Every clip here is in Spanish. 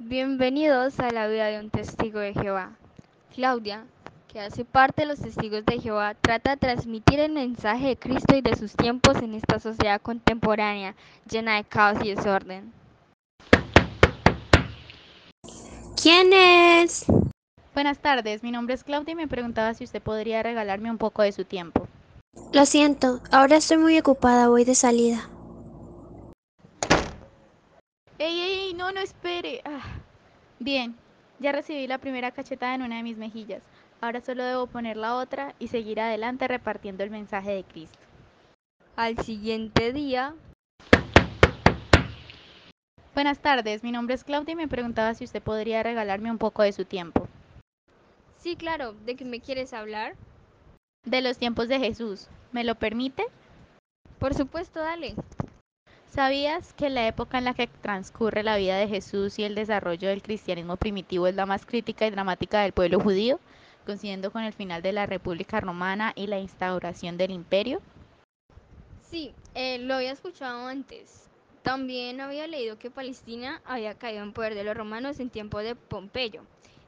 Bienvenidos a la vida de un testigo de Jehová. Claudia, que hace parte de los testigos de Jehová, trata de transmitir el mensaje de Cristo y de sus tiempos en esta sociedad contemporánea llena de caos y desorden. ¿Quién es? Buenas tardes, mi nombre es Claudia y me preguntaba si usted podría regalarme un poco de su tiempo. Lo siento, ahora estoy muy ocupada, voy de salida. ¡Ey, ey, ey! No, no espere. Ah. Bien, ya recibí la primera cachetada en una de mis mejillas. Ahora solo debo poner la otra y seguir adelante repartiendo el mensaje de Cristo. Al siguiente día, Buenas tardes, mi nombre es Claudia y me preguntaba si usted podría regalarme un poco de su tiempo. sí, claro, ¿de qué me quieres hablar? De los tiempos de Jesús. ¿Me lo permite? Por supuesto, dale. ¿Sabías que la época en la que transcurre la vida de Jesús y el desarrollo del cristianismo primitivo es la más crítica y dramática del pueblo judío, coincidiendo con el final de la República Romana y la instauración del imperio? Sí, eh, lo había escuchado antes. También había leído que Palestina había caído en poder de los romanos en tiempo de Pompeyo,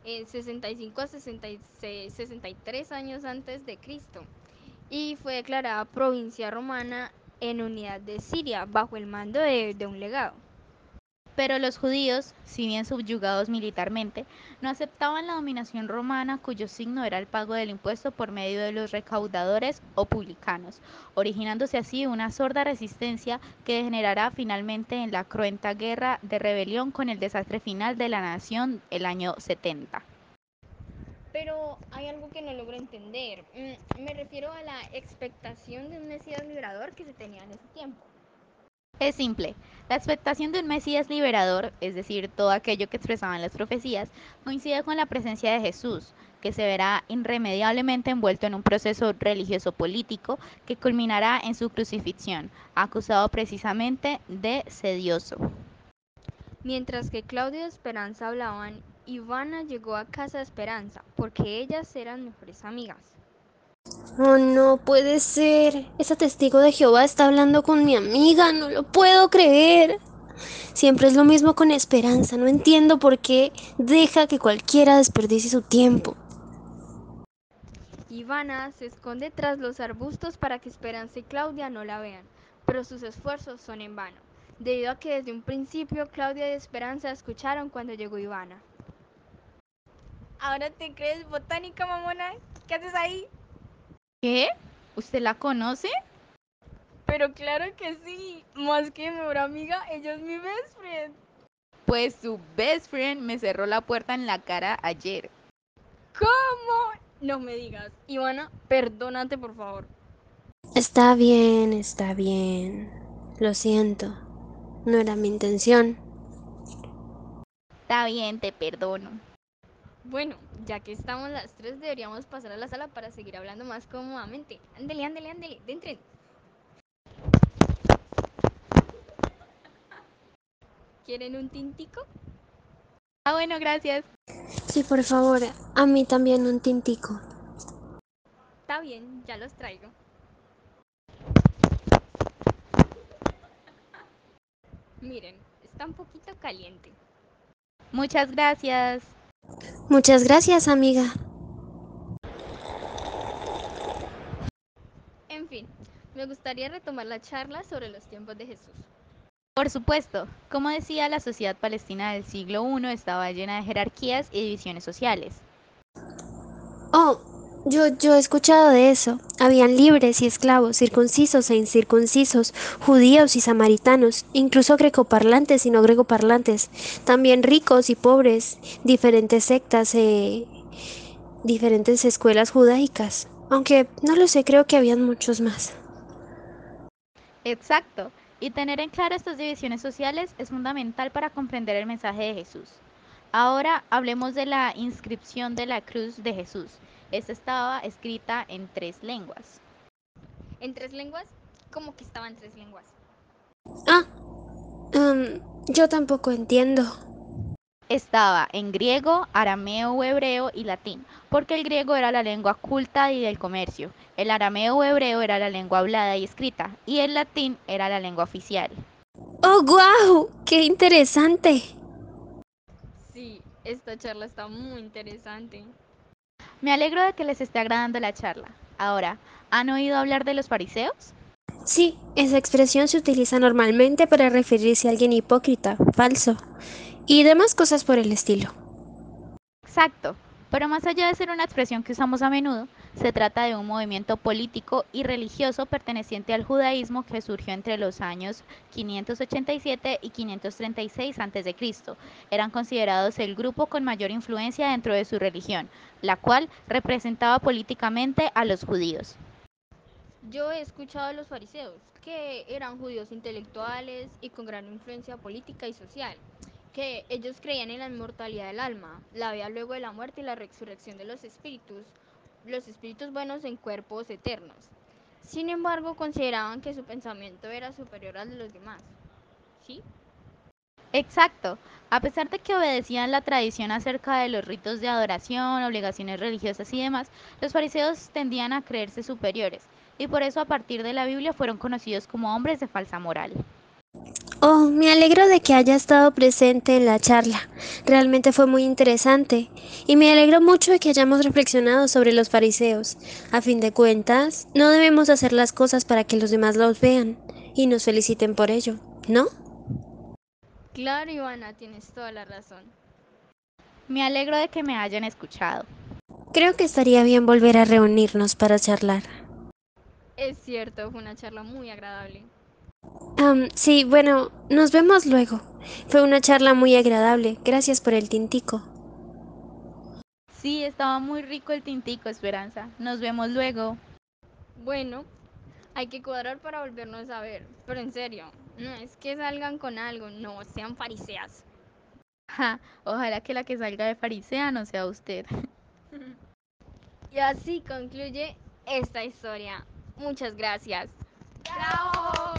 en 65 a 66 63 años antes de Cristo, y fue declarada provincia romana en unidad de Siria bajo el mando de, un legado. Pero los judíos, si bien subyugados militarmente, no aceptaban la dominación romana cuyo signo era el pago del impuesto por medio de los recaudadores o publicanos, originándose así una sorda resistencia que degenerará finalmente en la cruenta guerra de rebelión con el desastre final de la nación el año 70. Pero hay algo que no logro entender. Mm, Me refiero a la expectación de un Mesías liberador que se tenía en ese tiempo. Es simple. La expectación de un Mesías liberador, es decir, todo aquello que expresaban las profecías, coincide con la presencia de Jesús, que se verá irremediablemente envuelto en un proceso religioso político que culminará en su crucifixión, acusado precisamente de sedioso. Mientras que Claudia y Esperanza hablaban, Ivana llegó a casa de Esperanza porque ellas eran mejores amigas. Oh, no puede ser. Esa testigo de Jehová está hablando con mi amiga, no lo puedo creer. Siempre es lo mismo con Esperanza, no entiendo por qué deja que cualquiera desperdicie su tiempo. Ivana se esconde tras los arbustos para que Esperanza y Claudia no la vean, pero sus esfuerzos son en vano, debido a que desde un principio Claudia y Esperanza escucharon cuando llegó Ivana. ¿Ahora te crees botánica, mamona? ¿Qué haces ahí? ¿Qué? ¿Usted la conoce? Pero claro que sí, más que mi mejor amiga, ella es mi best friend. Pues su best friend me cerró la puerta en la cara ayer. ¿Cómo? No me digas. Ivana, perdónate por favor. Está bien, está bien. Lo siento. No era mi intención. Está bien, te perdono. Bueno, ya que estamos las tres, deberíamos pasar a la sala para seguir hablando más cómodamente. Ándele, ándele, ándele, entren. ¿Quieren un tintico? Ah, bueno, gracias. Sí, por favor, a mí también un tintico. Está bien, ya los traigo. Miren, está un poquito caliente. Muchas gracias. Muchas gracias, amiga. En fin, me gustaría retomar la charla sobre los tiempos de Jesús. Por supuesto, como decía, la sociedad palestina del siglo I estaba llena de jerarquías y divisiones sociales. Oh, yo, yo he escuchado de eso. Habían libres y esclavos, circuncisos e incircuncisos, judíos y samaritanos, incluso grecoparlantes y no grecoparlantes, también ricos y pobres, diferentes sectas e diferentes escuelas judaicas. Aunque no lo sé, creo que habían muchos más. Exacto. Y tener en claro estas divisiones sociales es fundamental para comprender el mensaje de Jesús. Ahora hablemos de la inscripción de la cruz de Jesús. Esta estaba escrita en tres lenguas. ¿En tres lenguas? ¿Cómo que estaba en tres lenguas? Ah, em, yo tampoco entiendo. Estaba en griego, arameo, hebreo y latín, porque el griego era la lengua culta y del comercio, el arameo o hebreo era la lengua hablada y escrita, y el latín era la lengua oficial. ¡Oh, guau! ¡Qué interesante! Esta charla está muy interesante. Me alegro de que les esté agradando la charla. Ahora, ¿han oído hablar de los fariseos? Sí, esa expresión se utiliza normalmente para referirse a alguien hipócrita, falso y demás cosas por el estilo. Exacto, pero más allá de ser una expresión que usamos a menudo, se trata de un movimiento político y religioso perteneciente al judaísmo que surgió entre los años 587 y 536 a.C. Eran considerados el grupo con mayor influencia dentro de su religión, la cual representaba políticamente a los judíos. Yo he escuchado a los fariseos, que eran judíos intelectuales y con gran influencia política y social, que ellos creían en la inmortalidad del alma, la vida luego de la muerte y la resurrección de los espíritus, los espíritus buenos en cuerpos eternos. Sin embargo, consideraban que su pensamiento era superior al de los demás. ¿Sí? Exacto. A pesar de que obedecían la tradición acerca de los ritos de adoración, obligaciones religiosas y demás, los fariseos tendían a creerse superiores, y por eso a partir de la Biblia fueron conocidos como hombres de falsa moral. Oh, me alegro de que haya estado presente en la charla. Realmente fue muy interesante. Y me alegro mucho de que hayamos reflexionado sobre los fariseos. A fin de cuentas, no debemos hacer las cosas para que los demás los vean y nos feliciten por ello, ¿no? Claro, Ivana, tienes toda la razón. Me alegro de que me hayan escuchado. Creo que estaría bien volver a reunirnos para charlar. Es cierto, fue una charla muy agradable. Um, sí, bueno, nos vemos luego. Fue una charla muy agradable. Gracias por el tintico. Sí, estaba muy rico el tintico, Esperanza. Nos vemos luego. Bueno, hay que cuadrar para volvernos a ver. Pero en serio, no es que salgan con algo, no sean fariseas. Ja, ojalá que la que salga de farisea no sea usted. y así concluye esta historia. Muchas gracias. ¡Bravo!